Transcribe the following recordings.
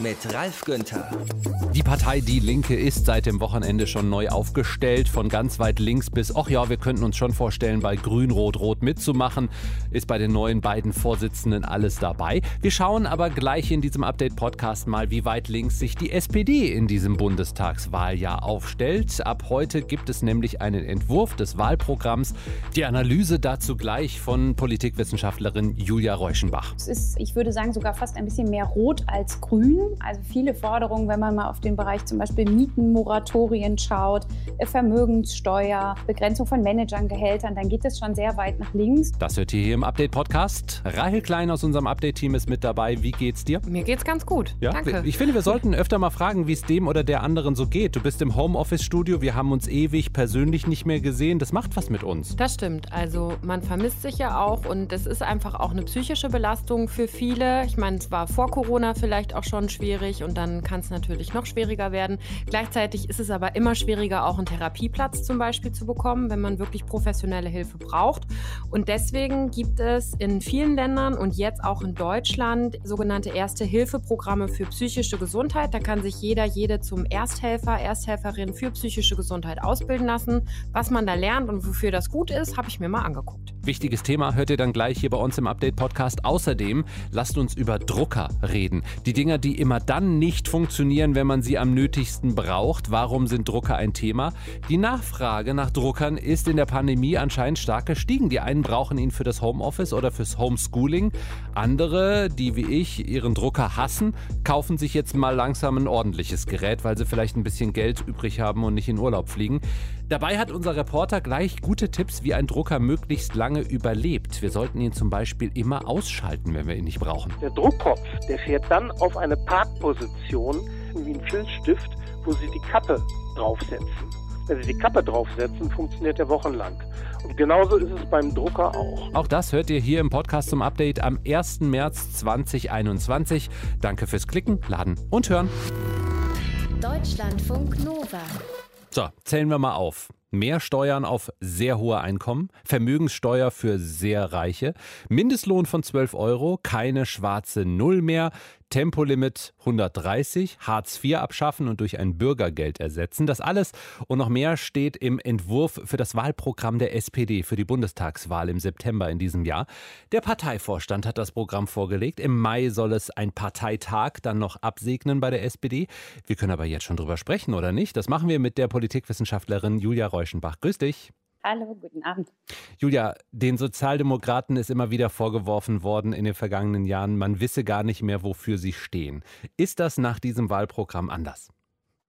Mit Ralf Günther. Die Partei Die Linke ist seit dem Wochenende schon neu aufgestellt. Von ganz weit links bis, ach ja, wir könnten uns schon vorstellen, bei Grün-Rot-Rot mitzumachen. Ist bei den neuen beiden Vorsitzenden alles dabei. Wir schauen aber gleich in diesem Update-Podcast mal, wie weit links sich die SPD in diesem Bundestagswahljahr aufstellt. Ab heute gibt es nämlich einen Entwurf des Wahlprogramms. Die Analyse dazu gleich von Politikwissenschaftlerin Julia Reuschenbach. Es ist, ich würde sagen, sogar fast ein bisschen mehr rot als grün. Also viele Forderungen, wenn man mal auf den Bereich zum Beispiel Mietenmoratorien schaut, äh, Vermögenssteuer, Begrenzung von Managern-Gehältern, dann geht es schon sehr weit nach links. Das hört ihr hier im Update-Podcast. Rahel Klein aus unserem Update-Team ist mit dabei. Wie geht's dir? Mir geht's ganz gut. Ja? Danke. Ich finde, wir sollten öfter mal fragen, wie es dem oder der anderen so geht. Du bist im Homeoffice-Studio, wir haben uns ewig persönlich nicht mehr gesehen. Das macht was mit uns. Das stimmt. Also man vermisst sich ja auch und es ist einfach auch eine psychische Belastung für viele. Ich meine, es war vor Corona vielleicht auch schon schwierig und dann kann es natürlich noch schwieriger werden. Gleichzeitig ist es aber immer schwieriger, auch einen Therapieplatz zum Beispiel zu bekommen, wenn man wirklich professionelle Hilfe braucht. Und deswegen gibt es in vielen Ländern und jetzt auch in Deutschland sogenannte Erste-Hilfe-Programme für psychische Gesundheit. Da kann sich jeder, jede zum Ersthelfer, Ersthelferin für psychische Gesundheit ausbilden lassen. Was man da lernt und wofür das gut ist, habe ich mir mal angeguckt. Wichtiges Thema hört ihr dann gleich hier bei uns im Update-Podcast. Außerdem lasst uns über Drucker reden. Die Dinger, die immer dann nicht funktionieren, wenn man sie am nötigsten braucht. Warum sind Drucker ein Thema? Die Nachfrage nach Druckern ist in der Pandemie anscheinend stark gestiegen. Die einen brauchen ihn für das Homeoffice oder fürs Homeschooling. Andere, die wie ich ihren Drucker hassen, kaufen sich jetzt mal langsam ein ordentliches Gerät, weil sie vielleicht ein bisschen Geld übrig haben und nicht in Urlaub fliegen. Dabei hat unser Reporter gleich gute Tipps, wie ein Drucker möglichst lange überlebt. Wir sollten ihn zum Beispiel immer ausschalten, wenn wir ihn nicht brauchen. Der Druckkopf, der fährt dann auf eine Parkposition wie ein Filzstift, wo Sie die Kappe draufsetzen. Wenn Sie die Kappe draufsetzen, funktioniert der wochenlang. Und genauso ist es beim Drucker auch. Auch das hört ihr hier im Podcast zum Update am 1. März 2021. Danke fürs Klicken, Laden und Hören. Deutschlandfunk Nova. So, zählen wir mal auf. Mehr Steuern auf sehr hohe Einkommen, Vermögenssteuer für sehr Reiche, Mindestlohn von 12 Euro, keine schwarze Null mehr, Tempolimit 130, Hartz IV abschaffen und durch ein Bürgergeld ersetzen. Das alles und noch mehr steht im Entwurf für das Wahlprogramm der SPD für die Bundestagswahl im September in diesem Jahr. Der Parteivorstand hat das Programm vorgelegt. Im Mai soll es ein Parteitag dann noch absegnen bei der SPD. Wir können aber jetzt schon drüber sprechen, oder nicht? Das machen wir mit der Politikwissenschaftlerin Julia Reuschenbach. Grüß dich. Hallo, guten Abend. Julia, den Sozialdemokraten ist immer wieder vorgeworfen worden in den vergangenen Jahren, man wisse gar nicht mehr, wofür sie stehen. Ist das nach diesem Wahlprogramm anders?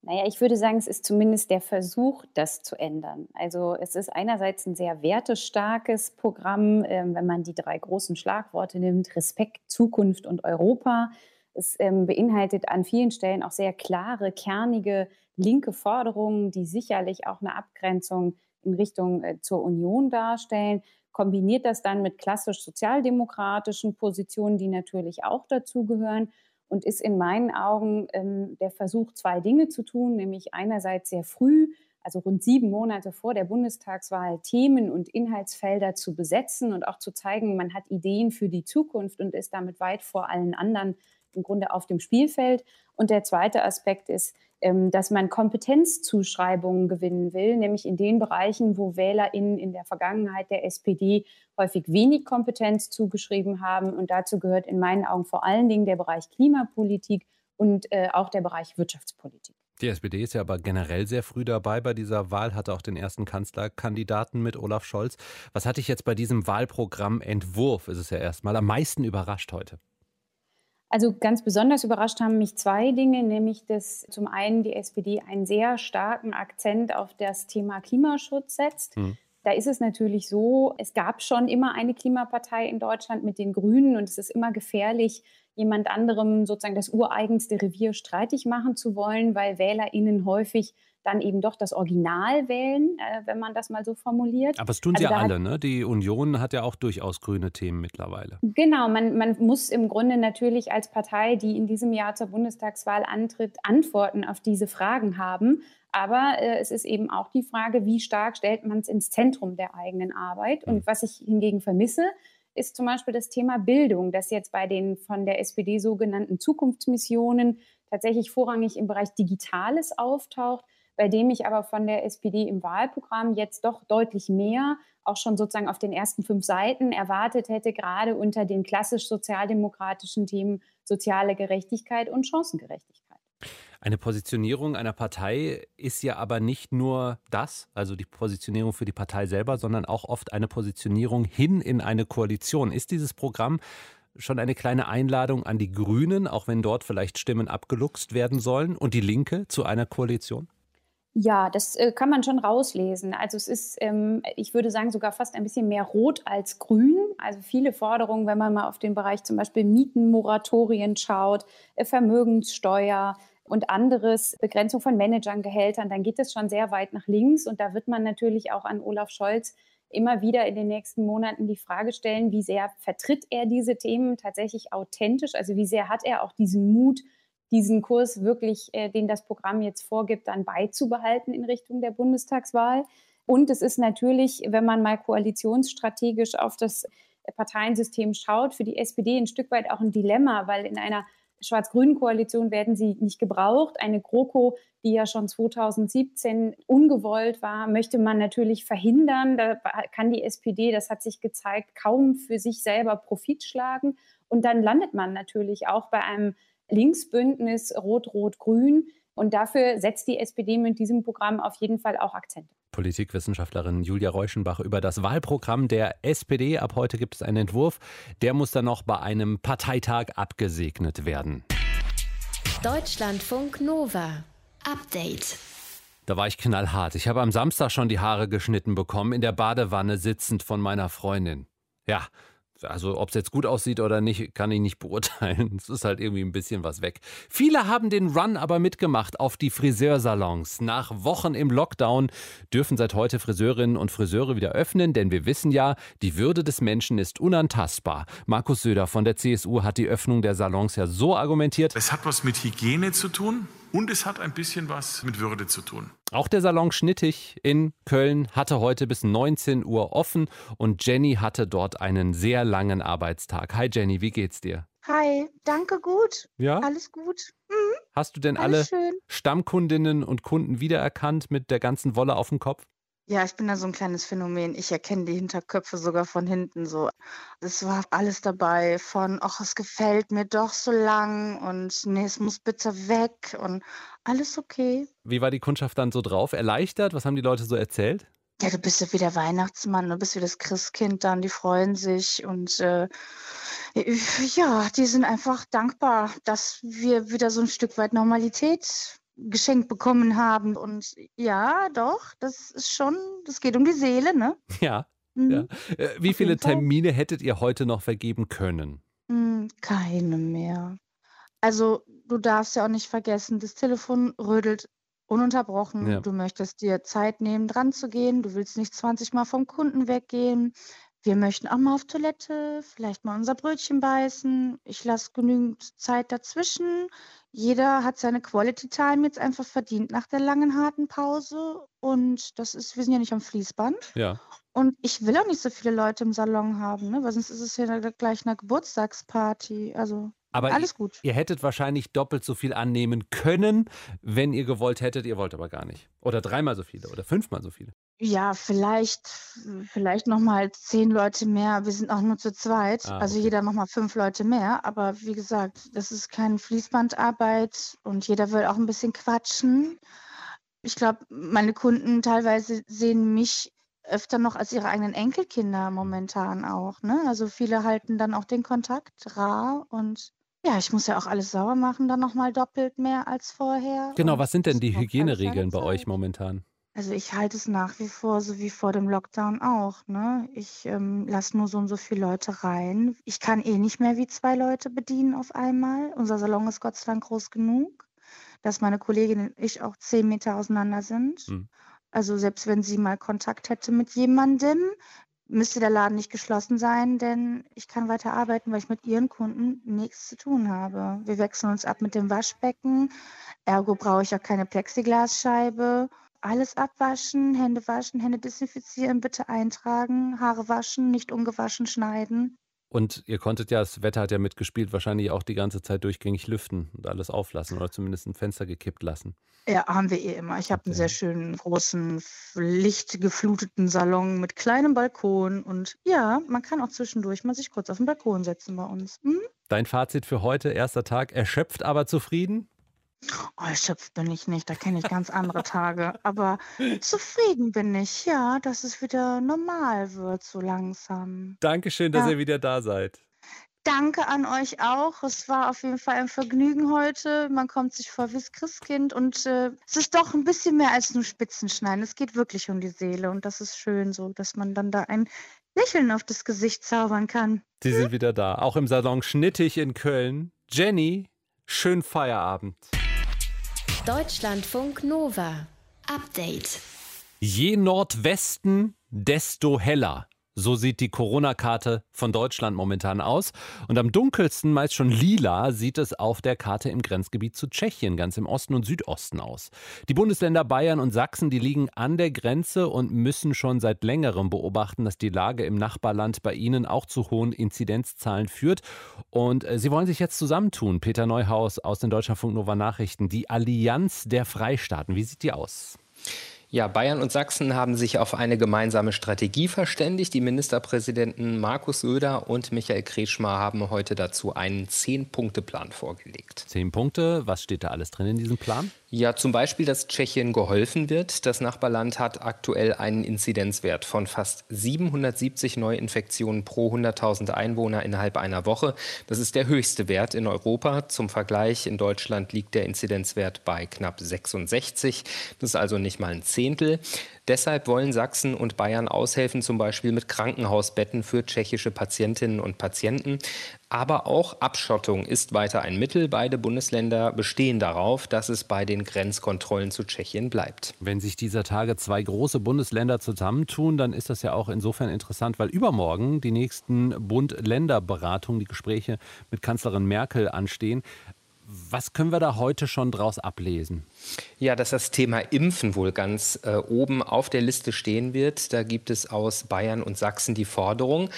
Naja, ich würde sagen, es ist zumindest der Versuch, das zu ändern. Also es ist einerseits ein sehr wertestarkes Programm, ähm, wenn man die drei großen Schlagworte nimmt, Respekt, Zukunft und Europa. Es ähm, beinhaltet an vielen Stellen auch sehr klare, kernige linke Forderungen, die sicherlich auch eine Abgrenzung in Richtung äh, zur Union darstellen, kombiniert das dann mit klassisch sozialdemokratischen Positionen, die natürlich auch dazugehören und ist in meinen Augen ähm, der Versuch, zwei Dinge zu tun, nämlich einerseits sehr früh, also rund sieben Monate vor der Bundestagswahl, Themen und Inhaltsfelder zu besetzen und auch zu zeigen, man hat Ideen für die Zukunft und ist damit weit vor allen anderen im Grunde auf dem Spielfeld. Und der zweite Aspekt ist, ähm, dass man Kompetenzzuschreibungen gewinnen will, nämlich in den Bereichen, wo WählerInnen in der Vergangenheit der SPD häufig wenig Kompetenz zugeschrieben haben. Und dazu gehört in meinen Augen vor allen Dingen der Bereich Klimapolitik und äh, auch der Bereich Wirtschaftspolitik. Die SPD ist ja aber generell sehr früh dabei bei dieser Wahl, hatte auch den ersten Kanzlerkandidaten mit Olaf Scholz. Was hat dich jetzt bei diesem Wahlprogrammentwurf, ist es ja erstmal, am meisten überrascht heute? Also ganz besonders überrascht haben mich zwei Dinge, nämlich dass zum einen die SPD einen sehr starken Akzent auf das Thema Klimaschutz setzt. Hm. Da ist es natürlich so, es gab schon immer eine Klimapartei in Deutschland mit den Grünen und es ist immer gefährlich, jemand anderem sozusagen das ureigenste Revier streitig machen zu wollen, weil WählerInnen häufig dann eben doch das Original wählen, äh, wenn man das mal so formuliert. Aber das tun sie also ja alle, ne? Die Union hat ja auch durchaus grüne Themen mittlerweile. Genau, man, man muss im Grunde natürlich als Partei, die in diesem Jahr zur Bundestagswahl antritt, Antworten auf diese Fragen haben. Aber äh, es ist eben auch die Frage, wie stark stellt man es ins Zentrum der eigenen Arbeit. Und hm. was ich hingegen vermisse, ist zum Beispiel das Thema Bildung, das jetzt bei den von der SPD sogenannten Zukunftsmissionen tatsächlich vorrangig im Bereich Digitales auftaucht, bei dem ich aber von der SPD im Wahlprogramm jetzt doch deutlich mehr, auch schon sozusagen auf den ersten fünf Seiten erwartet hätte, gerade unter den klassisch sozialdemokratischen Themen soziale Gerechtigkeit und Chancengerechtigkeit. Eine Positionierung einer Partei ist ja aber nicht nur das, also die Positionierung für die Partei selber, sondern auch oft eine Positionierung hin in eine Koalition. Ist dieses Programm schon eine kleine Einladung an die Grünen, auch wenn dort vielleicht Stimmen abgeluchst werden sollen, und die Linke zu einer Koalition? Ja, das äh, kann man schon rauslesen. Also es ist, ähm, ich würde sagen, sogar fast ein bisschen mehr rot als grün. Also viele Forderungen, wenn man mal auf den Bereich zum Beispiel Mietenmoratorien schaut, äh, Vermögenssteuer, und anderes, Begrenzung von Managern, Gehältern, dann geht es schon sehr weit nach links. Und da wird man natürlich auch an Olaf Scholz immer wieder in den nächsten Monaten die Frage stellen, wie sehr vertritt er diese Themen tatsächlich authentisch? Also wie sehr hat er auch diesen Mut, diesen Kurs wirklich, äh, den das Programm jetzt vorgibt, dann beizubehalten in Richtung der Bundestagswahl? Und es ist natürlich, wenn man mal koalitionsstrategisch auf das Parteiensystem schaut, für die SPD ein Stück weit auch ein Dilemma, weil in einer schwarz-grünen Koalition werden sie nicht gebraucht. Eine GroKo, die ja schon 2017 ungewollt war, möchte man natürlich verhindern. Da kann die SPD, das hat sich gezeigt, kaum für sich selber Profit schlagen. Und dann landet man natürlich auch bei einem Linksbündnis Rot-Rot-Grün. Und dafür setzt die SPD mit diesem Programm auf jeden Fall auch Akzente. Politikwissenschaftlerin Julia Reuschenbach über das Wahlprogramm der SPD. Ab heute gibt es einen Entwurf. Der muss dann noch bei einem Parteitag abgesegnet werden. Deutschlandfunk Nova. Update. Da war ich knallhart. Ich habe am Samstag schon die Haare geschnitten bekommen, in der Badewanne sitzend von meiner Freundin. Ja, also ob es jetzt gut aussieht oder nicht, kann ich nicht beurteilen. Es ist halt irgendwie ein bisschen was weg. Viele haben den Run aber mitgemacht auf die Friseursalons. Nach Wochen im Lockdown dürfen seit heute Friseurinnen und Friseure wieder öffnen, denn wir wissen ja, die Würde des Menschen ist unantastbar. Markus Söder von der CSU hat die Öffnung der Salons ja so argumentiert. Es hat was mit Hygiene zu tun und es hat ein bisschen was mit Würde zu tun. Auch der Salon Schnittig in Köln hatte heute bis 19 Uhr offen und Jenny hatte dort einen sehr langen Arbeitstag. Hi Jenny, wie geht's dir? Hi, danke gut. Ja? Alles gut. Mhm. Hast du denn Alles alle schön. Stammkundinnen und Kunden wiedererkannt mit der ganzen Wolle auf dem Kopf? Ja, ich bin da so ein kleines Phänomen. Ich erkenne die Hinterköpfe sogar von hinten so. Es war alles dabei von, ach, es gefällt mir doch so lang und nee, es muss bitte weg und alles okay. Wie war die Kundschaft dann so drauf? Erleichtert? Was haben die Leute so erzählt? Ja, du bist ja wie der Weihnachtsmann, du bist wie das Christkind dann, die freuen sich und äh, ja, die sind einfach dankbar, dass wir wieder so ein Stück weit Normalität geschenkt bekommen haben. Und ja, doch, das ist schon, das geht um die Seele, ne? Ja. Mhm. ja. Äh, Wie Auf viele. Termine hättet ihr heute noch vergeben können? Hm, keine mehr. Also du darfst ja auch nicht vergessen, das Telefon rödelt ununterbrochen. Ja. Du möchtest dir Zeit nehmen, dran zu gehen. Du willst nicht 20 Mal vom Kunden weggehen. Wir möchten auch mal auf Toilette, vielleicht mal unser Brötchen beißen. Ich lasse genügend Zeit dazwischen. Jeder hat seine Quality Time jetzt einfach verdient nach der langen, harten Pause. Und das ist, wir sind ja nicht am Fließband. Ja. Und ich will auch nicht so viele Leute im Salon haben, ne? weil sonst ist es ja gleich eine Geburtstagsparty. Also Aber alles gut. Ihr hättet wahrscheinlich doppelt so viel annehmen können, wenn ihr gewollt hättet. Ihr wollt aber gar nicht. Oder dreimal so viele oder fünfmal so viele. Ja, vielleicht, vielleicht nochmal zehn Leute mehr. Wir sind auch nur zu zweit. Ah, also okay. jeder nochmal fünf Leute mehr. Aber wie gesagt, das ist keine Fließbandarbeit und jeder will auch ein bisschen quatschen. Ich glaube, meine Kunden teilweise sehen mich öfter noch als ihre eigenen Enkelkinder momentan auch. Ne? Also viele halten dann auch den Kontakt rar und ja, ich muss ja auch alles sauber machen, dann nochmal doppelt mehr als vorher. Genau, Und was sind denn die Hygieneregeln bei euch momentan? Also ich halte es nach wie vor so wie vor dem Lockdown auch. Ne? Ich ähm, lasse nur so und so viele Leute rein. Ich kann eh nicht mehr wie zwei Leute bedienen auf einmal. Unser Salon ist Gott sei Dank groß genug, dass meine Kollegin und ich auch zehn Meter auseinander sind. Hm. Also selbst wenn sie mal Kontakt hätte mit jemandem, müsste der Laden nicht geschlossen sein, denn ich kann weiter arbeiten, weil ich mit ihren Kunden nichts zu tun habe. Wir wechseln uns ab mit dem Waschbecken. Ergo brauche ich auch keine Plexiglasscheibe. Alles abwaschen, Hände waschen, Hände desinfizieren, bitte eintragen, Haare waschen, nicht ungewaschen schneiden. Und ihr konntet ja, das Wetter hat ja mitgespielt, wahrscheinlich auch die ganze Zeit durchgängig lüften und alles auflassen oder zumindest ein Fenster gekippt lassen. Ja, haben wir eh immer. Ich habe einen Okay. sehr schönen, großen, lichtgefluteten Salon mit kleinem Balkon. Und ja, man kann auch zwischendurch mal sich kurz auf den Balkon setzen bei uns. Hm? Dein Fazit für heute, erster Tag, erschöpft, aber zufrieden? Oh, erschöpft bin ich nicht. Da kenne ich ganz andere Tage. Aber zufrieden bin ich, ja, dass es wieder normal wird, so langsam. Dankeschön, dass Ja. ihr wieder da seid. Danke an euch auch. Es war auf jeden Fall ein Vergnügen heute. Man kommt sich vor wie das Christkind und äh, es ist doch ein bisschen mehr als nur Spitzenschneiden. Es geht wirklich um die Seele und das ist schön so, dass man dann da ein Lächeln auf das Gesicht zaubern kann. Sie sind wieder da, auch im Salon Schnittig in Köln. Jenny, schönen Feierabend. Deutschlandfunk Nova. Update. Je Nordwesten, desto heller. So sieht die Corona-Karte von Deutschland momentan aus. Und am dunkelsten, meist schon lila, sieht es auf der Karte im Grenzgebiet zu Tschechien, ganz im Osten und Südosten aus. Die Bundesländer Bayern und Sachsen, die liegen an der Grenze und müssen schon seit längerem beobachten, dass die Lage im Nachbarland bei ihnen auch zu hohen Inzidenzzahlen führt. Und äh, sie wollen sich jetzt zusammentun. Peter Neuhaus aus den Deutschlandfunk Nova Nachrichten. Die Allianz der Freistaaten, wie sieht die aus? Ja, Bayern und Sachsen haben sich auf eine gemeinsame Strategie verständigt. Die Ministerpräsidenten Markus Söder und Michael Kretschmer haben heute dazu einen Zehn-Punkte-Plan vorgelegt. Zehn Punkte, was steht da alles drin in diesem Plan? Ja, zum Beispiel, dass Tschechien geholfen wird. Das Nachbarland hat aktuell einen Inzidenzwert von fast 770 Neuinfektionen pro 100.000 Einwohner innerhalb einer Woche. Das ist der höchste Wert in Europa. Zum Vergleich, in Deutschland liegt der Inzidenzwert bei knapp 66. Das ist also nicht mal ein Zehntel. Deshalb wollen Sachsen und Bayern aushelfen, zum Beispiel mit Krankenhausbetten für tschechische Patientinnen und Patienten. Aber auch Abschottung ist weiter ein Mittel. Beide Bundesländer bestehen darauf, dass es bei den Grenzkontrollen zu Tschechien bleibt. Wenn sich dieser Tage zwei große Bundesländer zusammentun, dann ist das ja auch insofern interessant, weil übermorgen die nächsten Bund-Länder-Beratungen, die Gespräche mit Kanzlerin Merkel anstehen. Was können wir da heute schon draus ablesen? Ja, dass das Thema Impfen wohl ganz äh, oben auf der Liste stehen wird. Da gibt es aus Bayern und Sachsen die Forderung,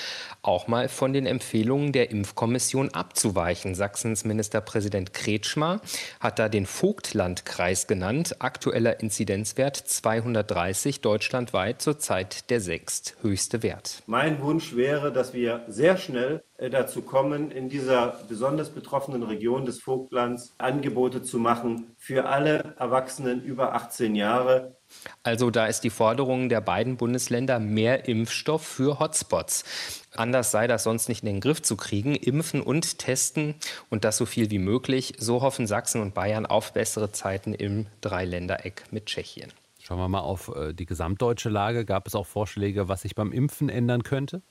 auch mal von den Empfehlungen der Impfkommission abzuweichen. Sachsens Ministerpräsident Kretschmer hat da den Vogtlandkreis genannt. Aktueller Inzidenzwert 230, deutschlandweit zurzeit der sechsthöchste Wert. Mein Wunsch wäre, dass wir sehr schnell äh, dazu kommen, in dieser besonders betroffenen Region des Vogtlands Angebote zu machen für alle Erwachsenen über 18 Jahre. Also da ist die Forderung der beiden Bundesländer mehr Impfstoff für Hotspots. Anders sei das sonst nicht in den Griff zu kriegen. Impfen und testen und das so viel wie möglich. So hoffen Sachsen und Bayern auf bessere Zeiten im Dreiländereck mit Tschechien. Schauen wir mal auf äh, die gesamtdeutsche Lage. Gab es auch Vorschläge, was sich beim Impfen ändern könnte?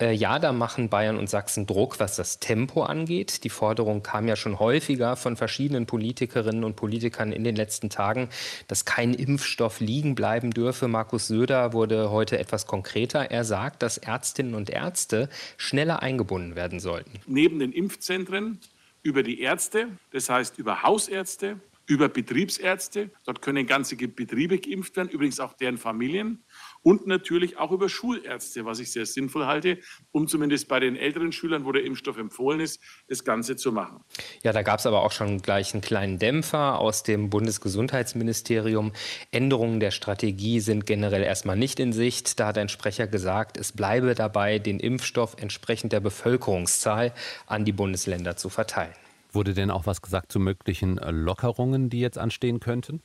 Äh, ja, da machen Bayern und Sachsen Druck, was das Tempo angeht. Die Forderung kam ja schon häufiger von verschiedenen Politikerinnen und Politikern in den letzten Tagen, dass kein Impfstoff liegen bleiben dürfe. Markus Söder wurde heute etwas konkreter. Er sagt, dass Ärztinnen und Ärzte schneller eingebunden werden sollten. Neben den Impfzentren über die Ärzte, das heißt über Hausärzte, über Betriebsärzte. Dort können ganze Betriebe geimpft werden, übrigens auch deren Familien. Und natürlich auch über Schulärzte, was ich sehr sinnvoll halte, um zumindest bei den älteren Schülern, wo der Impfstoff empfohlen ist, das Ganze zu machen. Ja, da gab es aber auch schon gleich einen kleinen Dämpfer aus dem Bundesgesundheitsministerium. Änderungen der Strategie sind generell erstmal nicht in Sicht. Da hat ein Sprecher gesagt, es bleibe dabei, den Impfstoff entsprechend der Bevölkerungszahl an die Bundesländer zu verteilen. Wurde denn auch was gesagt zu möglichen Lockerungen, die jetzt anstehen könnten?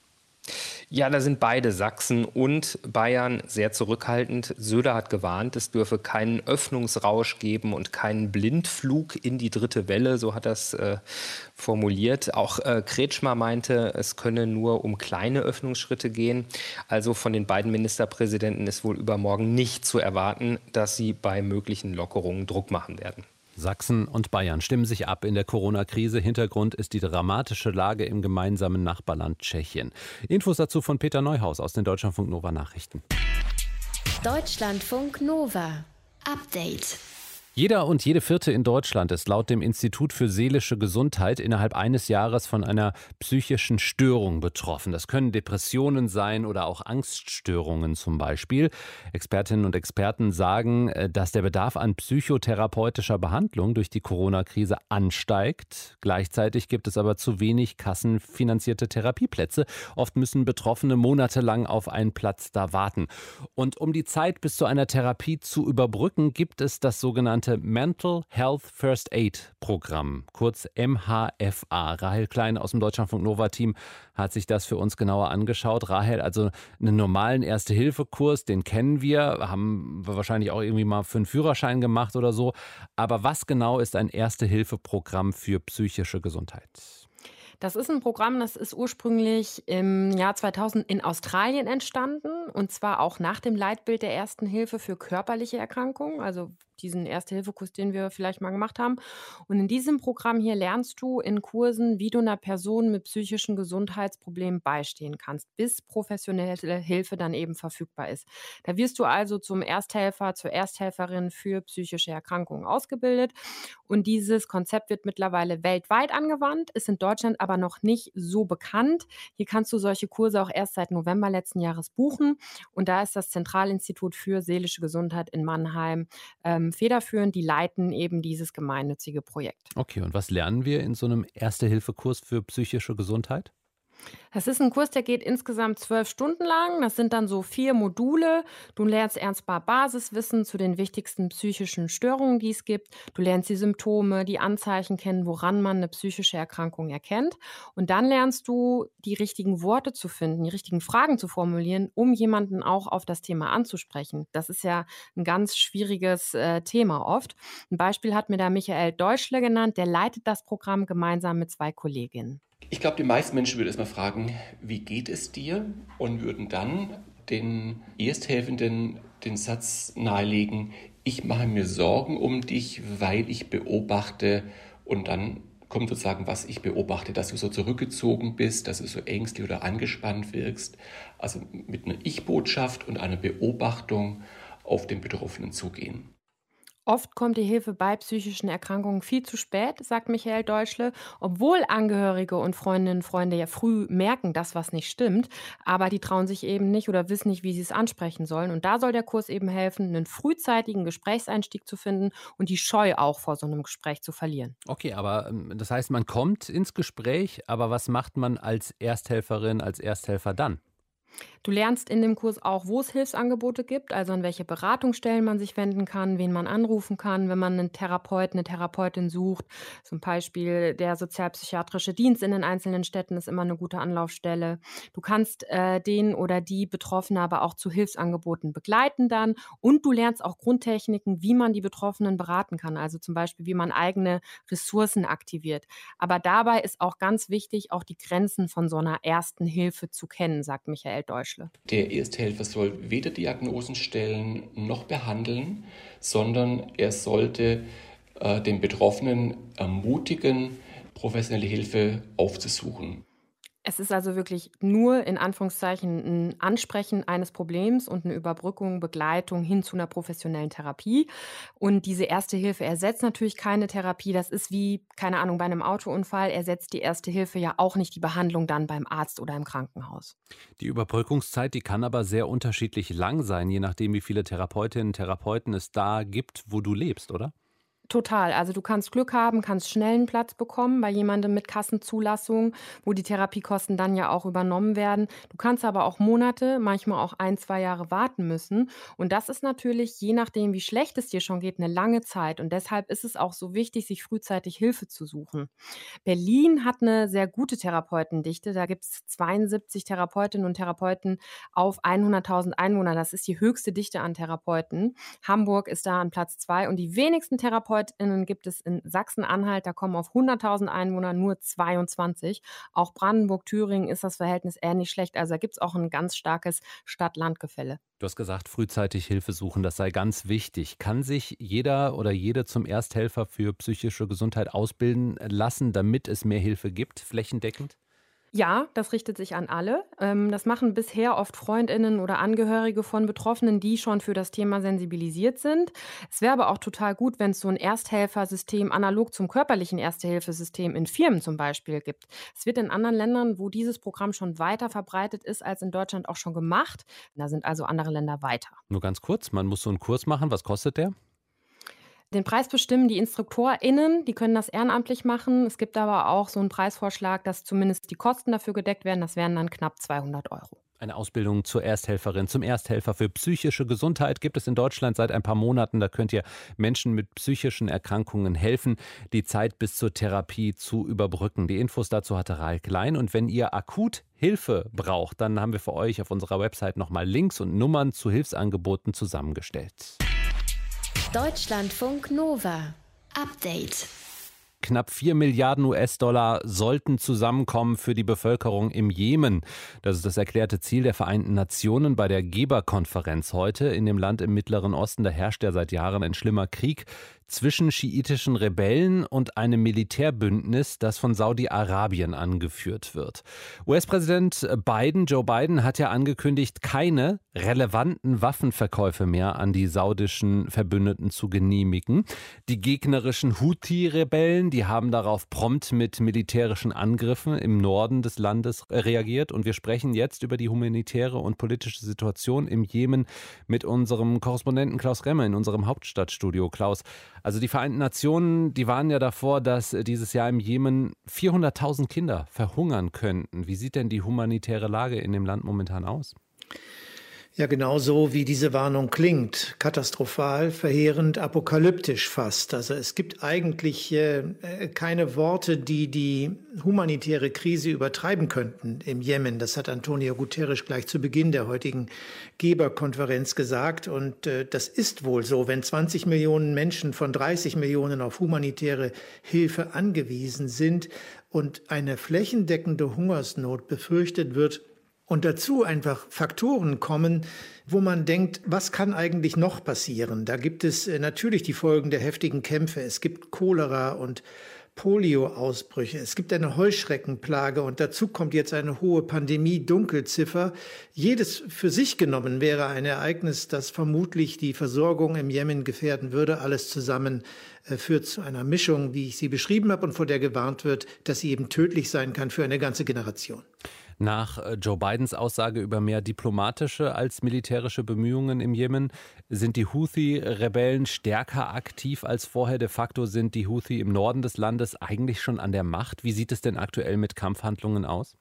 Ja, da sind beide Sachsen und Bayern sehr zurückhaltend. Söder hat gewarnt, es dürfe keinen Öffnungsrausch geben und keinen Blindflug in die dritte Welle, so hat es äh, formuliert. Auch äh, Kretschmer meinte, es könne nur um kleine Öffnungsschritte gehen. Also von den beiden Ministerpräsidenten ist wohl übermorgen nicht zu erwarten, dass sie bei möglichen Lockerungen Druck machen werden. Sachsen und Bayern stimmen sich ab in der Corona-Krise. Hintergrund ist die dramatische Lage im gemeinsamen Nachbarland Tschechien. Infos dazu von Peter Neuhaus aus den Deutschlandfunk Nova Nachrichten. Deutschlandfunk Nova. Update. Jeder und jede Vierte in Deutschland ist laut dem Institut für seelische Gesundheit innerhalb eines Jahres von einer psychischen Störung betroffen. Das können Depressionen sein oder auch Angststörungen zum Beispiel. Expertinnen und Experten sagen, äh, dass der Bedarf an psychotherapeutischer Behandlung durch die Corona-Krise ansteigt. Gleichzeitig gibt es aber zu wenig kassenfinanzierte Therapieplätze. Oft müssen Betroffene monatelang auf einen Platz da warten. Und um die Zeit bis zu einer Therapie zu überbrücken, gibt es das sogenannte sogenannte Mental Health First Aid Programm, kurz MHFA. Rahel Klein aus dem Deutschlandfunk Nova Team hat sich das für uns genauer angeschaut. Rahel, also einen normalen Erste-Hilfe-Kurs, den kennen wir, haben wir wahrscheinlich auch irgendwie mal für einen Führerschein gemacht oder so. Aber was genau ist ein Erste-Hilfe-Programm für psychische Gesundheit? Das ist ein Programm, das ist ursprünglich im Jahr 2000 in Australien entstanden und zwar auch nach dem Leitbild der Ersten Hilfe für körperliche Erkrankungen, also diesen Erste-Hilfe-Kurs, den wir vielleicht mal gemacht haben. Und in diesem Programm hier lernst du in Kursen, wie du einer Person mit psychischen Gesundheitsproblemen beistehen kannst, bis professionelle Hilfe dann eben verfügbar ist. Da wirst du also zum Ersthelfer, zur Ersthelferin für psychische Erkrankungen ausgebildet. Und dieses Konzept wird mittlerweile weltweit angewandt, ist in Deutschland aber noch nicht so bekannt. Hier kannst du solche Kurse auch erst seit November letzten Jahres buchen. Und da ist das Zentralinstitut für seelische Gesundheit in Mannheim ähm, federführend. Die leiten eben dieses gemeinnützige Projekt. Okay, und was lernen wir in so einem Erste-Hilfe-Kurs für psychische Gesundheit? Das ist ein Kurs, der geht insgesamt zwölf Stunden lang. Das sind dann so vier Module. Du lernst ernstbar Basiswissen zu den wichtigsten psychischen Störungen, die es gibt. Du lernst die Symptome, die Anzeichen kennen, woran man eine psychische Erkrankung erkennt. Und dann lernst du, die richtigen Worte zu finden, die richtigen Fragen zu formulieren, um jemanden auch auf das Thema anzusprechen. Das ist ja ein ganz schwieriges äh, Thema oft. Ein Beispiel hat mir da Michael Deutschle genannt. Der leitet das Programm gemeinsam mit zwei Kolleginnen. Ich glaube, die meisten Menschen würden erstmal fragen, wie geht es dir? Und würden dann den Ersthelfenden den Satz nahelegen, ich mache mir Sorgen um dich, weil ich beobachte und dann kommt sozusagen, was ich beobachte, dass du so zurückgezogen bist, dass du so ängstlich oder angespannt wirkst. Also mit einer Ich-Botschaft und einer Beobachtung auf den Betroffenen zugehen. Oft kommt die Hilfe bei psychischen Erkrankungen viel zu spät, sagt Michael Deutschle, obwohl Angehörige und Freundinnen und Freunde ja früh merken, dass was nicht stimmt, aber die trauen sich eben nicht oder wissen nicht, wie sie es ansprechen sollen. Und da soll der Kurs eben helfen, einen frühzeitigen Gesprächseinstieg zu finden und die Scheu auch vor so einem Gespräch zu verlieren. Okay, aber ähm, das heißt, man kommt ins Gespräch, aber was macht man als Ersthelferin, als Ersthelfer dann? Du lernst in dem Kurs auch, wo es Hilfsangebote gibt, also an welche Beratungsstellen man sich wenden kann, wen man anrufen kann, wenn man einen Therapeuten, eine Therapeutin sucht. Zum Beispiel der sozialpsychiatrische Dienst in den einzelnen Städten ist immer eine gute Anlaufstelle. Du kannst äh, den oder die Betroffene aber auch zu Hilfsangeboten begleiten dann und du lernst auch Grundtechniken, wie man die Betroffenen beraten kann, also zum Beispiel, wie man eigene Ressourcen aktiviert. Aber dabei ist auch ganz wichtig, auch die Grenzen von so einer ersten Hilfe zu kennen, sagt Michael Deutschle. Der Ersthelfer soll weder Diagnosen stellen noch behandeln, sondern er sollte äh, den Betroffenen ermutigen, professionelle Hilfe aufzusuchen. Es ist also wirklich nur in Anführungszeichen ein Ansprechen eines Problems und eine Überbrückung, Begleitung hin zu einer professionellen Therapie. Und diese erste Hilfe ersetzt natürlich keine Therapie. Das ist wie, keine Ahnung, bei einem Autounfall ersetzt die erste Hilfe ja auch nicht die Behandlung dann beim Arzt oder im Krankenhaus. Die Überbrückungszeit, die kann aber sehr unterschiedlich lang sein, je nachdem, wie viele Therapeutinnen und Therapeuten es da gibt, wo du lebst, oder? Total. Also du kannst Glück haben, kannst schnell einen Platz bekommen bei jemandem mit Kassenzulassung, wo die Therapiekosten dann ja auch übernommen werden. Du kannst aber auch Monate, manchmal auch ein, zwei Jahre warten müssen. Und das ist natürlich, je nachdem, wie schlecht es dir schon geht, eine lange Zeit. Und deshalb ist es auch so wichtig, sich frühzeitig Hilfe zu suchen. Berlin hat eine sehr gute Therapeutendichte. Da gibt es 72 Therapeutinnen und Therapeuten auf 100.000 Einwohner. Das ist die höchste Dichte an Therapeuten. Hamburg ist da an Platz zwei und die wenigsten Therapeuten TherapeutInnen gibt es in Sachsen-Anhalt, da kommen auf 100.000 Einwohner nur 22. Auch Brandenburg, Thüringen ist das Verhältnis ähnlich schlecht. Also da gibt es auch ein ganz starkes Stadt-Land-Gefälle. Du hast gesagt, frühzeitig Hilfe suchen, das sei ganz wichtig. Kann sich jeder oder jede zum Ersthelfer für psychische Gesundheit ausbilden lassen, damit es mehr Hilfe gibt, flächendeckend? Ja, das richtet sich an alle. Ähm, das machen bisher oft Freundinnen oder Angehörige von Betroffenen, die schon für das Thema sensibilisiert sind. Es wäre aber auch total gut, wenn es so ein Ersthelfersystem analog zum körperlichen Erste-Hilfe-System in Firmen zum Beispiel gibt. Es wird in anderen Ländern, wo dieses Programm schon weiter verbreitet ist als in Deutschland, auch schon gemacht. Da sind also andere Länder weiter. Nur ganz kurz, man muss so einen Kurs machen. Was kostet der? Den Preis bestimmen die InstruktorInnen, die können das ehrenamtlich machen. Es gibt aber auch so einen Preisvorschlag, dass zumindest die Kosten dafür gedeckt werden. Das wären dann knapp 200 Euro. Eine Ausbildung zur Ersthelferin, zum Ersthelfer für psychische Gesundheit gibt es in Deutschland seit ein paar Monaten. Da könnt ihr Menschen mit psychischen Erkrankungen helfen, die Zeit bis zur Therapie zu überbrücken. Die Infos dazu hatte Rahl Klein. Und wenn ihr akut Hilfe braucht, dann haben wir für euch auf unserer Website nochmal Links und Nummern zu Hilfsangeboten zusammengestellt. Deutschlandfunk Nova. Update. Knapp 4 Milliarden US-Dollar sollten zusammenkommen für die Bevölkerung im Jemen. Das ist das erklärte Ziel der Vereinten Nationen bei der Geberkonferenz heute in dem Land im Mittleren Osten. Da herrscht ja seit Jahren ein schlimmer Krieg zwischen schiitischen Rebellen und einem Militärbündnis, das von Saudi-Arabien angeführt wird. US-Präsident Biden, Joe Biden, hat ja angekündigt, keine relevanten Waffenverkäufe mehr an die saudischen Verbündeten zu genehmigen. Die gegnerischen Houthi-Rebellen, die haben darauf prompt mit militärischen Angriffen im Norden des Landes reagiert. Und wir sprechen jetzt über die humanitäre und politische Situation im Jemen mit unserem Korrespondenten Klaus Remmer in unserem Hauptstadtstudio. Klaus, also die Vereinten Nationen, die waren ja davor, dass dieses Jahr im Jemen 400.000 Kinder verhungern könnten. Wie sieht denn die humanitäre Lage in dem Land momentan aus? Ja, genau so, wie diese Warnung klingt. Katastrophal, verheerend, apokalyptisch fast. Also es gibt eigentlich äh, keine Worte, die die humanitäre Krise übertreiben könnten im Jemen. Das hat Antonio Guterres gleich zu Beginn der heutigen Geberkonferenz gesagt. Und äh, das ist wohl so. Wenn 20 Millionen Menschen von 30 Millionen auf humanitäre Hilfe angewiesen sind und eine flächendeckende Hungersnot befürchtet wird, und dazu einfach Faktoren kommen, wo man denkt, was kann eigentlich noch passieren? Da gibt es äh, natürlich die Folgen der heftigen Kämpfe. Es gibt Cholera und Polio-Ausbrüche. Es gibt eine Heuschreckenplage und dazu kommt jetzt eine hohe Pandemie-Dunkelziffer. Jedes für sich genommen wäre ein Ereignis, das vermutlich die Versorgung im Jemen gefährden würde. Alles zusammen äh, führt zu einer Mischung, wie ich sie beschrieben habe und vor der gewarnt wird, dass sie eben tödlich sein kann für eine ganze Generation. Nach äh, Joe Bidens Aussage über mehr diplomatische als militärische Bemühungen im Jemen sind die Houthi-Rebellen stärker aktiv als vorher. De facto sind die Houthi im Norden des Landes eigentlich schon an der Macht. Wie sieht es denn aktuell mit Kampfhandlungen aus?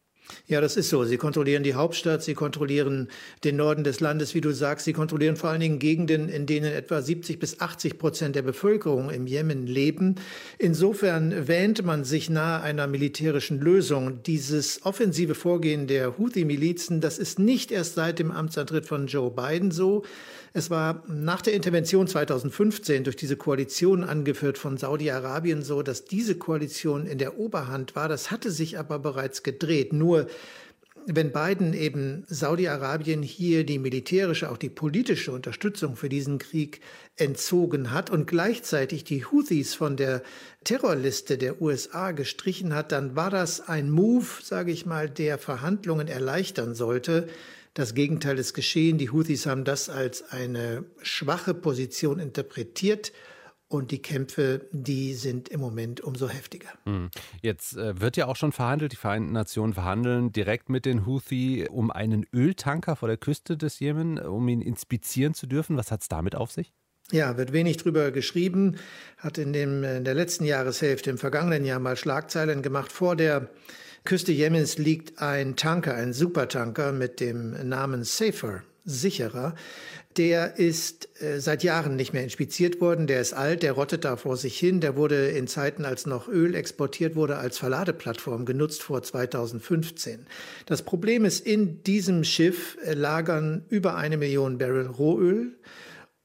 Ja, das ist so. Sie kontrollieren die Hauptstadt, sie kontrollieren den Norden des Landes, wie du sagst. Sie kontrollieren vor allen Dingen Gegenden, in denen etwa 70 bis 80 Prozent der Bevölkerung im Jemen leben. Insofern wähnt man sich nahe einer militärischen Lösung. Dieses offensive Vorgehen der Houthi-Milizen, das ist nicht erst seit dem Amtsantritt von Joe Biden so. Es war nach der Intervention 2015 durch diese Koalition angeführt von Saudi-Arabien so, dass diese Koalition in der Oberhand war. Das hatte sich aber bereits gedreht. Nur wenn Biden eben Saudi-Arabien hier die militärische, auch die politische Unterstützung für diesen Krieg entzogen hat und gleichzeitig die Houthis von der Terrorliste der USA gestrichen hat, dann war das ein Move, sage ich mal, der Verhandlungen erleichtern sollte. Das Gegenteil ist geschehen. Die Houthis haben das als eine schwache Position interpretiert. Und die Kämpfe, die sind im Moment umso heftiger. Hm. Jetzt äh, wird ja auch schon verhandelt, die Vereinten Nationen verhandeln direkt mit den Houthi um einen Öltanker vor der Küste des Jemen, um ihn inspizieren zu dürfen. Was hat es damit auf sich? Ja, wird wenig drüber geschrieben, hat in, dem, in der letzten Jahreshälfte, im vergangenen Jahr mal Schlagzeilen gemacht. Vor der Küste Jemens liegt ein Tanker, ein Supertanker mit dem Namen Safer, sicherer. Der ist äh, seit Jahren nicht mehr inspiziert worden. Der ist alt, der rottet da vor sich hin. Der wurde in Zeiten, als noch Öl exportiert wurde, als Verladeplattform genutzt vor 2015. Das Problem ist, in diesem Schiff äh, lagern über eine Million Barrel Rohöl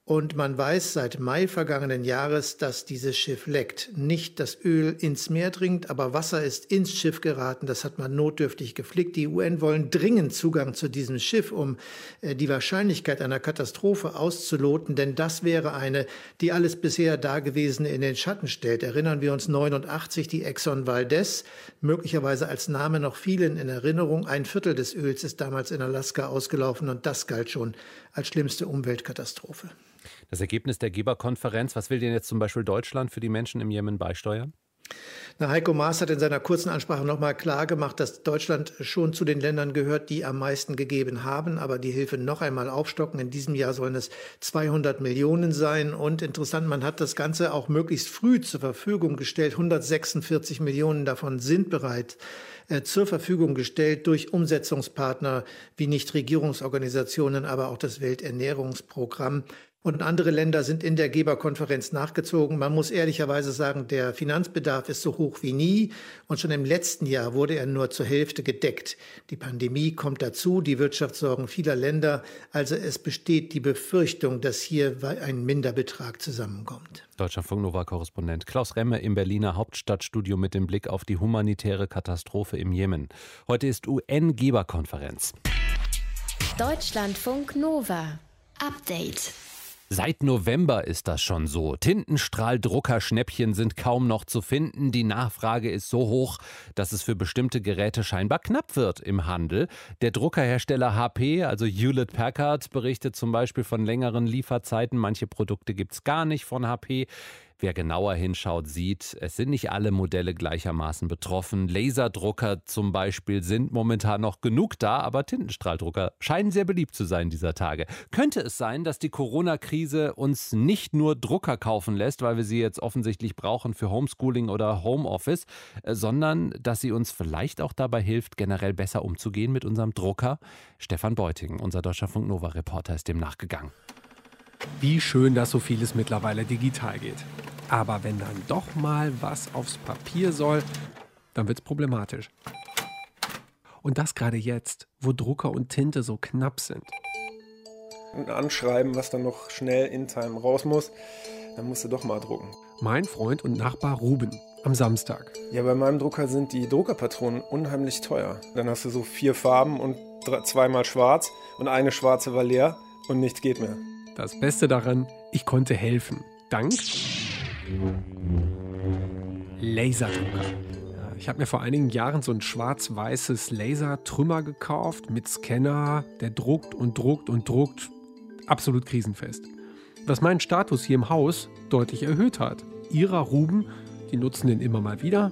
Und man weiß seit Mai vergangenen Jahres, dass dieses Schiff leckt. Nicht das Öl ins Meer dringt, aber Wasser ist ins Schiff geraten. Das hat man notdürftig geflickt. Die UN wollen dringend Zugang zu diesem Schiff, um äh, die Wahrscheinlichkeit einer Katastrophe auszuloten, denn das wäre eine, die alles bisher Dagewesene in den Schatten stellt. Erinnern wir uns 89 die Exxon Valdez, möglicherweise als Name noch vielen in Erinnerung. Ein Viertel des Öls ist damals in Alaska ausgelaufen und das galt schon als schlimmste Umweltkatastrophe. Das Ergebnis der Geberkonferenz, was will denn jetzt zum Beispiel Deutschland für die Menschen im Jemen beisteuern? Na, Heiko Maas hat in seiner kurzen Ansprache nochmal klargemacht, dass Deutschland schon zu den Ländern gehört, die am meisten gegeben haben, aber die Hilfe noch einmal aufstocken. In diesem Jahr sollen es 200 Millionen sein. Und interessant, man hat das Ganze auch möglichst früh zur Verfügung gestellt. 146 Millionen davon sind bereit äh, zur Verfügung gestellt durch Umsetzungspartner wie Nichtregierungsorganisationen, aber auch das Welternährungsprogramm. Und andere Länder sind in der Geberkonferenz nachgezogen. Man muss ehrlicherweise sagen, der Finanzbedarf ist so hoch wie nie. Und schon im letzten Jahr wurde er nur zur Hälfte gedeckt. Die Pandemie kommt dazu, die Wirtschaftssorgen vieler Länder. Also es besteht die Befürchtung, dass hier ein Minderbetrag zusammenkommt. Deutschlandfunk Nova-Korrespondent Klaus Remme im Berliner Hauptstadtstudio mit dem Blick auf die humanitäre Katastrophe im Jemen. Heute ist UN-Geberkonferenz. Deutschlandfunk Nova. Update. Seit November ist das schon so. Tintenstrahldruckerschnäppchen sind kaum noch zu finden. Die Nachfrage ist so hoch, dass es für bestimmte Geräte scheinbar knapp wird im Handel. Der Druckerhersteller HP, also Hewlett Packard, berichtet zum Beispiel von längeren Lieferzeiten. Manche Produkte gibt es gar nicht von HP. Wer genauer hinschaut, sieht, es sind nicht alle Modelle gleichermaßen betroffen. Laserdrucker zum Beispiel sind momentan noch genug da, aber Tintenstrahldrucker scheinen sehr beliebt zu sein dieser Tage. Könnte es sein, dass die Corona-Krise uns nicht nur Drucker kaufen lässt, weil wir sie jetzt offensichtlich brauchen für Homeschooling oder Homeoffice, äh, sondern dass sie uns vielleicht auch dabei hilft, generell besser umzugehen mit unserem Drucker? Stefan Beuting, unser Deutscher Funk Nova Reporter, ist dem nachgegangen. Wie schön, dass so vieles mittlerweile digital geht. Aber wenn dann doch mal was aufs Papier soll, dann wird es problematisch. Und das gerade jetzt, wo Drucker und Tinte so knapp sind. Ein Anschreiben, was dann noch schnell in Time raus muss, dann musst du doch mal drucken. Mein Freund und Nachbar Ruben am Samstag. Ja, bei meinem Drucker sind die Druckerpatronen unheimlich teuer. Dann hast du so vier Farben und zweimal schwarz und eine schwarze war leer und nichts geht mehr. Das Beste daran, ich konnte helfen. Dank Laserdrucker. Ich habe mir vor einigen Jahren so ein schwarz-weißes Lasertrümmer gekauft mit Scanner, der druckt und druckt und druckt. Absolut krisenfest. Was meinen Status hier im Haus deutlich erhöht hat. Ihrer Ruben, die nutzen den immer mal wieder.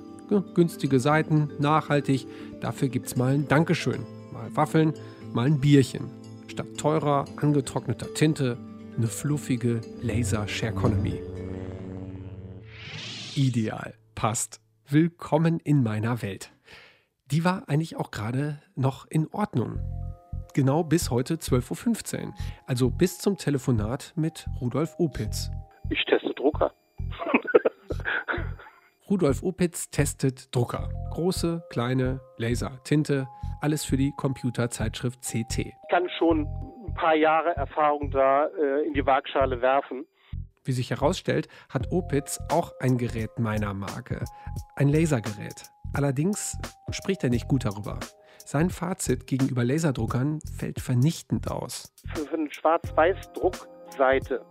Günstige Seiten, nachhaltig. Dafür gibt es mal ein Dankeschön. Mal Waffeln, mal ein Bierchen. Statt teurer, angetrockneter Tinte eine fluffige Laser Share Economy. Ideal. Passt. Willkommen in meiner Welt. Die war eigentlich auch gerade noch in Ordnung. Genau bis heute 12.15 Uhr. Also bis zum Telefonat mit Rudolf Opitz. Ich teste Drucker. Rudolf Opitz testet Drucker. Große, kleine, Laser, Tinte, alles für die Computerzeitschrift CT. Ich kann schon paar Jahre Erfahrung da äh, in die Waagschale werfen. Wie sich herausstellt, hat Opitz auch ein Gerät meiner Marke. Ein Lasergerät. Allerdings spricht er nicht gut darüber. Sein Fazit gegenüber Laserdruckern fällt vernichtend aus. Für, für eine Schwarz-Weiß-Druckseite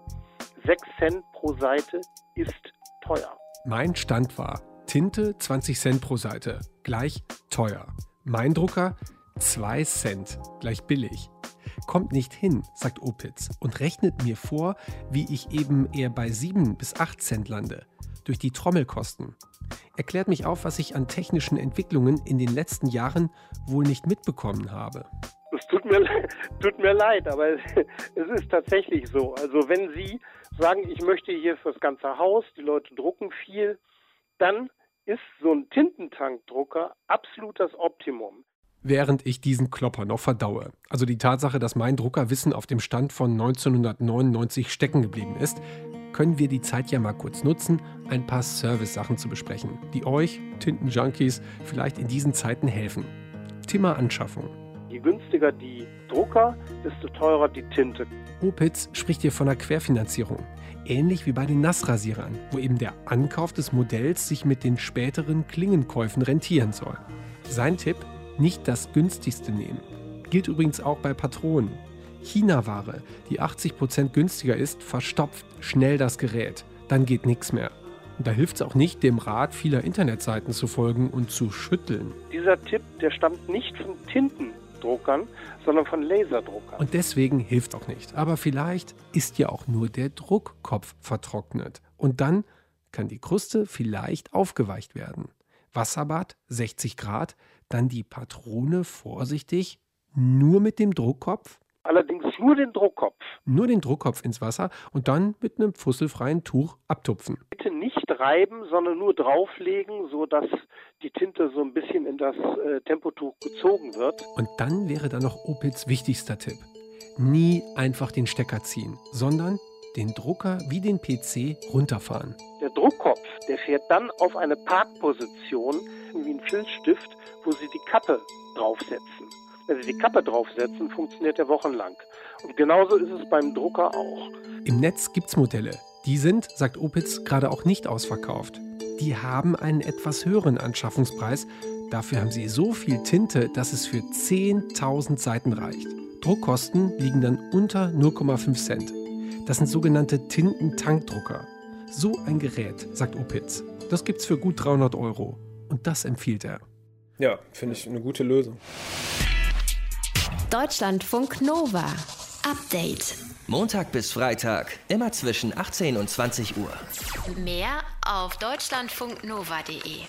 6 Cent pro Seite ist teuer. Mein Stand war Tinte 20 Cent pro Seite, gleich teuer. Mein Drucker 2 Cent, gleich billig kommt nicht hin, sagt Opitz und rechnet mir vor, wie ich eben eher bei 7 bis 8 Cent lande. Durch die Trommelkosten. Erklärt mich auf, was ich an technischen Entwicklungen in den letzten Jahren wohl nicht mitbekommen habe. Es tut mir, tut mir leid, aber es ist tatsächlich so. Also wenn Sie sagen, ich möchte hier fürs ganze Haus, die Leute drucken viel, dann ist so ein Tintentankdrucker absolut das Optimum während ich diesen Klopper noch verdaue. Also die Tatsache, dass mein Druckerwissen auf dem Stand von 1999 stecken geblieben ist, können wir die Zeit ja mal kurz nutzen, ein paar Service-Sachen zu besprechen, die euch, Tintenjunkies, vielleicht in diesen Zeiten helfen. Thema Anschaffung. Je günstiger die Drucker, desto teurer die Tinte. Opitz spricht hier von einer Querfinanzierung. Ähnlich wie bei den Nassrasierern, wo eben der Ankauf des Modells sich mit den späteren Klingenkäufen rentieren soll. Sein Tipp, nicht das günstigste nehmen. Gilt übrigens auch bei Patronen. China-Ware, die 80% günstiger ist, verstopft schnell das Gerät. Dann geht nichts mehr. Und da hilft es auch nicht, dem Rat vieler Internetseiten zu folgen und zu schütteln. Dieser Tipp, der stammt nicht von Tintendruckern, sondern von Laserdruckern. Und deswegen hilft auch nicht. Aber vielleicht ist ja auch nur der Druckkopf vertrocknet. Und dann kann die Kruste vielleicht aufgeweicht werden. Wasserbad 60 Grad, dann die Patrone vorsichtig, nur mit dem Druckkopf allerdings nur den Druckkopf. Nur den Druckkopf ins Wasser und dann mit einem fusselfreien Tuch abtupfen. Bitte nicht reiben, sondern nur drauflegen, sodass die Tinte so ein bisschen in das äh, Tempotuch gezogen wird. Und dann wäre da noch Opitz wichtigster Tipp. Nie einfach den Stecker ziehen, sondern den Drucker wie den PC runterfahren. Der Druckkopf, der fährt dann auf eine Parkposition wie ein Filzstift, wo Sie die Kappe draufsetzen. Wenn Sie die Kappe draufsetzen, funktioniert der wochenlang. Und genauso ist es beim Drucker auch. Im Netz gibt es Modelle. Die sind, sagt Opitz, gerade auch nicht ausverkauft. Die haben einen etwas höheren Anschaffungspreis. Dafür haben sie so viel Tinte, dass es für 10.000 Seiten reicht. Druckkosten liegen dann unter 0,5 Cent. Das sind sogenannte Tintentankdrucker. So ein Gerät, sagt Opitz, das gibt's für gut 300 Euro. Und das empfiehlt er. Ja, finde ich eine gute Lösung. Deutschlandfunk Nova. Update. Montag bis Freitag, immer zwischen 18 und 20 Uhr. Mehr auf deutschlandfunknova.de.